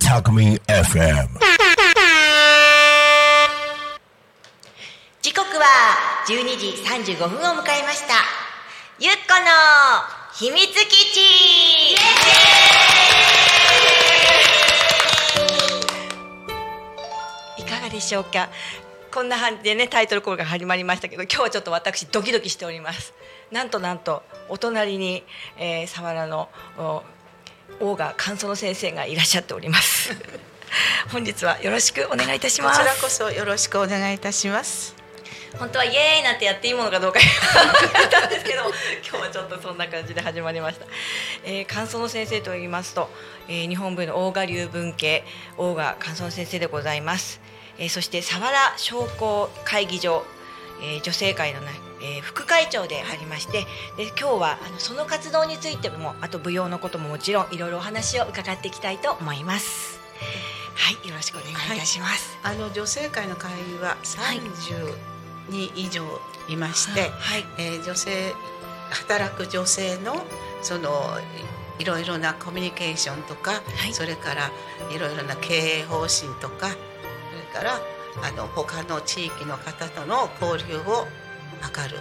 Takumi FM. 時刻は12時35分を迎えました。ゆっこの秘密基地。いかがでしょうか？こんな感じでねタイトルコールが始まりましたけど今日はちょっと私ドキドキしております。なんとなんとお隣に、えー、佐原のお大賀勘園先生がいらっしゃっております。本日はよろしくお願いいたします。こちらこそよろしくお願いいたします。本当はイエーイなんてやっていいものかどうか たんですけど今日はちょっとそんな感じで始まりました、えー、感想の先生と言いますと、えー、日本文の大賀流文系大賀感想の先生でございます、えー、そして佐原商工会議場、えー、女性会のねえー、副会長でありましてで今日はあのその活動についてもあと舞踊のことももちろんいろいろお話を伺っていきたいと思います。はいよろしくお願いいたします、あの女性会の会は三十人以上いまして、はい。えー女性働く女性のそのいろいろなコミュニケーションとか、はい。それからいろいろな経営方針とかそれからあの他の地域の方との交流を図る。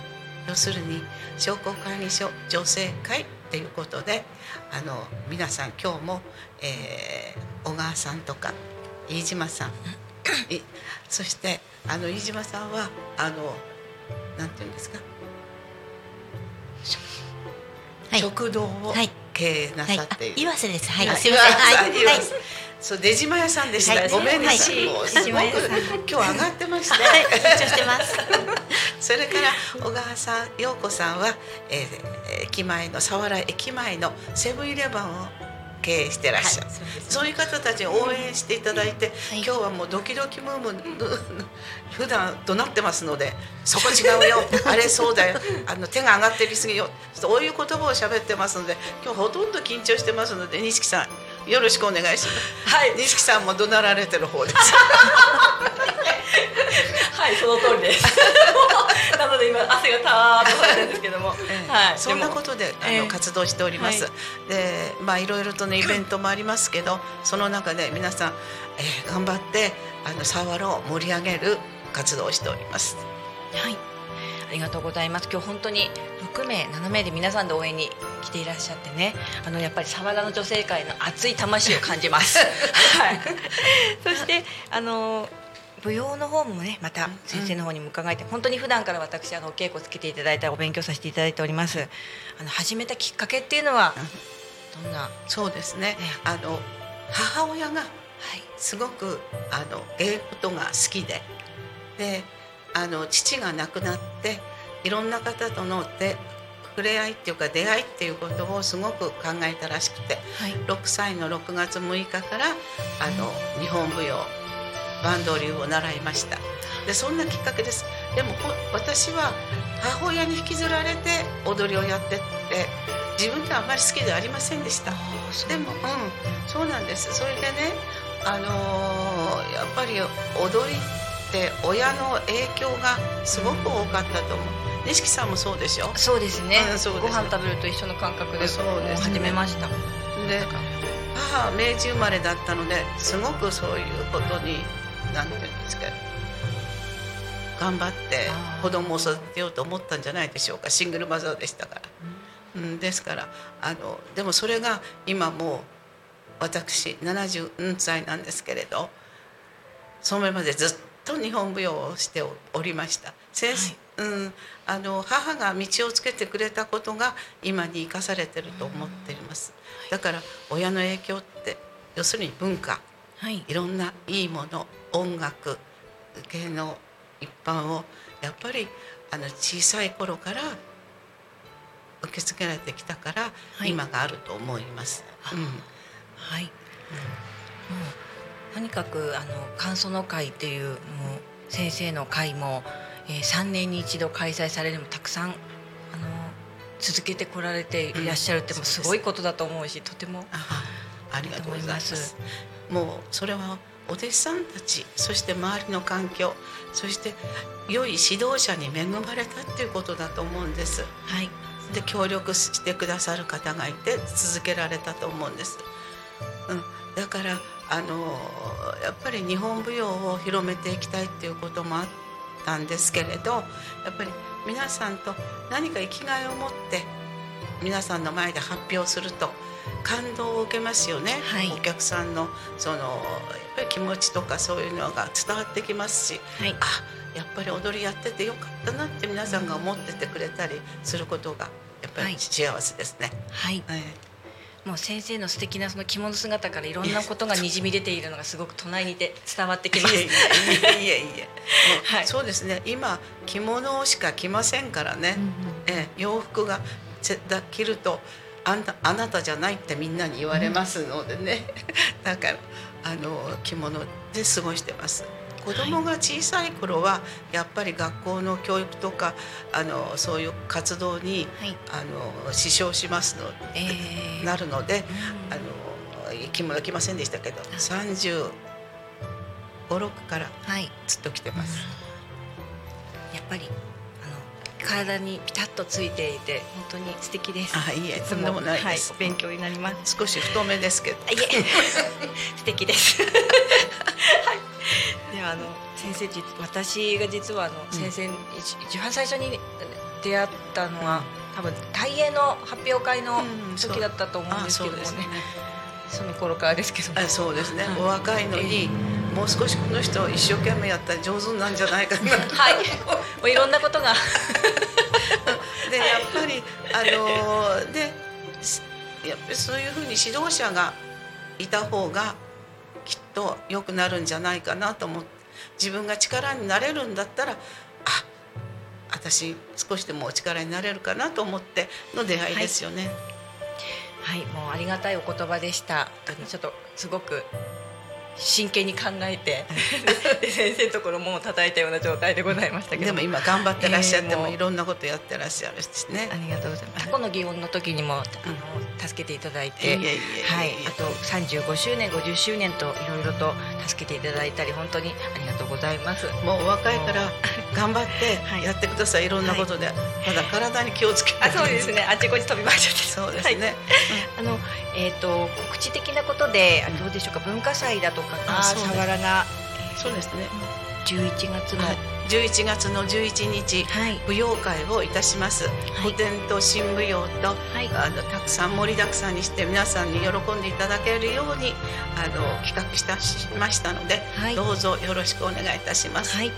要するに商工会議所女性会っていうことであの皆さん今日も、えー小川さんとか飯島さんいそしてあの飯島さんはあのなんていうんですか、はい。食堂をはい。経営なはい、さっている、あ岩瀬です。はい、あすみません。はい、そう出島屋さんでした、はい。ごめんなさい、はい。もうすごく今日上がってました、はい、緊張してます。それから小川さん陽子さんは、えー、駅前の佐原駅前のセブンイレブンを経営してらっしゃる、はいそういう方たちに応援していただいて、はい。今日はもうドキドキムーム 普段怒鳴ってますので「そこ違うよ。あれそうだよ。あの手が上がってりすぎよ」そういう言葉を喋ってますので今日ほとんど緊張してますので錦さんよろしくお願いします。はい、錦さんも怒鳴られてる方です。はい、その通りです。なので、今汗がたーっとされてるんですけども。はい、そんなことであの、ええ活動しております。はで、まあいろいろとねイベントもありますけど、その中で皆さん、えー頑張ってあのサワラを盛り上げる活動をしております。はい。ありがとうございます。今日本当に6名、7名で皆さんで応援に来ていらっしゃってね。あのやっぱり佐原の女性界の熱い魂を感じます。はい。そしてあの舞踊の方もねまた先生の方にも伺えて、本当に普段から私あのお稽古つけていただいたお勉強させていただいております。あの始めたきっかけっていうのはどんな、はそうですね。ええ。あの母親がい。すごくあの芸事が好きで、で、あの父が亡くなっていろんな方とので触れ合いっていうか出会いっていうことをすごく考えたらしくて。はい。6歳の6月6日からあの日本舞踊バンド流を習いました。でそんなきっかけです。でもこ私は母親に引きずられて踊りをやってって自分ではあまり好きではありませんでした。でもうんそうなんです。それでねあのーやっぱり踊りって親の影響がすごく多かったと思う。錦さんもそうでしょ？そうですね。うんそうです。ご飯食べると一緒の感覚でそうですね。始めました。で母は明治生まれだったのですごくそういうことに何て言うんですか。頑張って子供を育てようと思ったんじゃないでしょうか。シングルマザーでしたから、うん、ですからあのでもそれが今もう私70歳なんですけれどその前までずっと日本舞踊をしておりました。先生、うん、あの母が道をつけてくれたことが今に生かされてると思っています。だから親の影響って要するに文化。はい。いろんないいもの音楽芸能一般をやっぱりあの小さい頃から受け継げられてきたから、はい。今があると思います。うん。はい、もうとにかくあの感想の会っていうもう先生の会も、えー、3年に一度開催されるのもたくさんあの続けてこられていらっしゃるってすごいことだと思うしとてもあありがとうございます。もうそれはお弟子さんたちそして周りの環境そして良い指導者に恵まれたっていうことだと思うんです。はいで協力してくださる方がいて続けられたと思うんです。うん、だからあのやっぱり日本舞踊を広めていきたいっていうこともあったんですけれどやっぱり皆さんと何か生きがいを持って皆さんの前で発表すると感動を受けますよね、はい。お客さんのそのやっぱり気持ちとかそういうのが伝わってきますしはい。あやっぱり踊りやっててよかったなって皆さんが思っててくれたりすることがやっぱはい。り幸せですね。はい。はい。もう先生の素敵なその着物姿からいろんなことがにじみ出ているのがすごく隣にいて伝わってきます。いえいえいえ そうですね。今着物しか着ませんからね、ええ洋服がせだ着るとあんたあなたじゃないってみんなに言われますのでね、だからあの着物で過ごしてます。子供が小さい頃はやっぱり学校の教育とかあのそういう活動にはい。あの支障しますのえー。なるので、うん。あの着物着ませんでしたけど35、6からはい。ずっと着てます。やっぱり体にピタッとついていて本当に素敵です。あいいえつとんでもないですはい、勉強になります。少し太めですけど。あいえ 素敵です。はい。ではあの先生実私が実はあの先生に一一番最初に出会ったのは、多分大英の発表会のうんそう時だったと思うんあですけどもねそうですね。。その頃からですけども。あそうですねはい。お若いのにもう少しこの人一生懸命やったら上手なんじゃないかな。はい。もういろんなことが。でやっぱりあのでやっぱりそういうふうに指導者がいた方がきっと良くなるんじゃないかなと思って自分が力になれるんだったらあ私少しでもお力になれるかなと思っての出会いですよね。はい、もうありがたいお言葉でした。本当にちょっとすごく真剣に考えて。で先生のところも叩いたような状態でございましたけど。でも今頑張ってらっしゃってえーもいろんなことやってらっしゃるしね。あ。りがとうございます。過去の祇園の時にも、あの助けていただいて、はい、あと35周年、50周年といろいろと助けていただいたり本当にありがとうございます。もうお若いから頑張ってはい。やってください、い、ろんなことで、ただ体に気をつけて。あ、そうですね。あっちこっち飛び回っちゃって。そうですね、あのえっ、と告知的なことで、あどうでしょうか？文化祭だとかがあそうです。佐原が、えーそうですね、11月の、はい、11月の11日はい。舞踊会をいたします、古典と新舞踊と、はい。あのたくさん盛りだくさんにして皆さんに喜んでいただけるようにあの企画したしましたので、はい。どうぞよろしくお願いいたします、はい、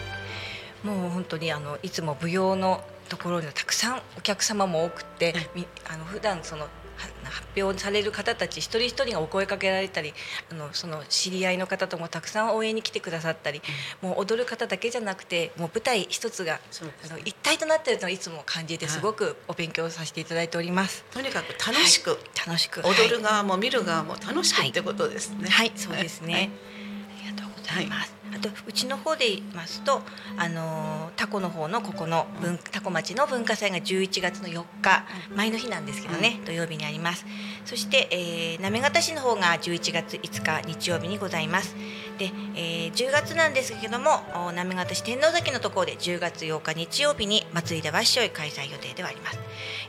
もう本当にあのいつも舞踊のところにはたくさんお客様も多くって、みあの普段そのは発表される方たち一人一人がお声かけられたりあのその知り合いの方ともたくさん応援に来てくださったり、もう踊る方だけじゃなくてもう舞台一つがね。あの一体となっているのをいつも感じてはい。すごくお勉強させていただいております。とにかく楽しく、楽しく。踊る側も見る側も楽しくってことですね、はい、そうですね。とうちの方で言いますと、あのータコの方のここの文タコ町の文化祭が11月の4日、前の日なんですけどね、土曜日にあります。そして、えー、行方市の方が11月5日日曜日にございます。で、えー、10月なんですけども、お行方市天王崎のところで10月8日日曜日に祭りでわっしょい開催予定ではあります。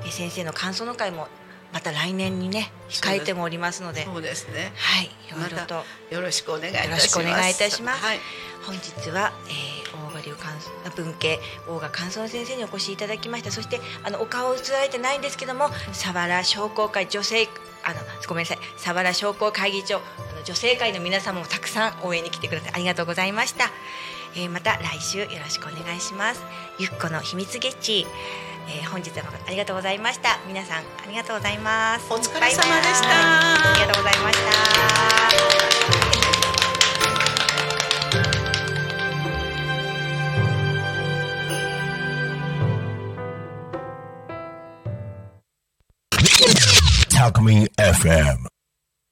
えー、先生の感想の会もまた来年にね控えてもおりますので、そうですね。はい、いろまいろと。たよろしくお願いいたします。よろしくお願いいたします。はい。本日は、えー、大賀流関文系大賀関村先生にお越しいただきました。そしてあのお顔映られてないんですけども佐原商工会女性あのごめんなさい。佐原商工会議長あの女性会の皆様もたくさん応援に来てください。ありがとうございました、えー、また来週よろしくお願いします。ゆっこの秘密ゲッチえー、本日はありがとうございました。皆さんありがとうございます。お疲れ様でした。ありがとうございました。Talk Me FM.